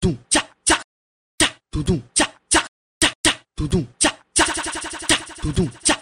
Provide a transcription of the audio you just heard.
tum, tchá, tchá, tchá, tudum, tchá, tchá, tchá, tchá, tudum, tchá, tchá, tchá, tchá, tudum, tchá.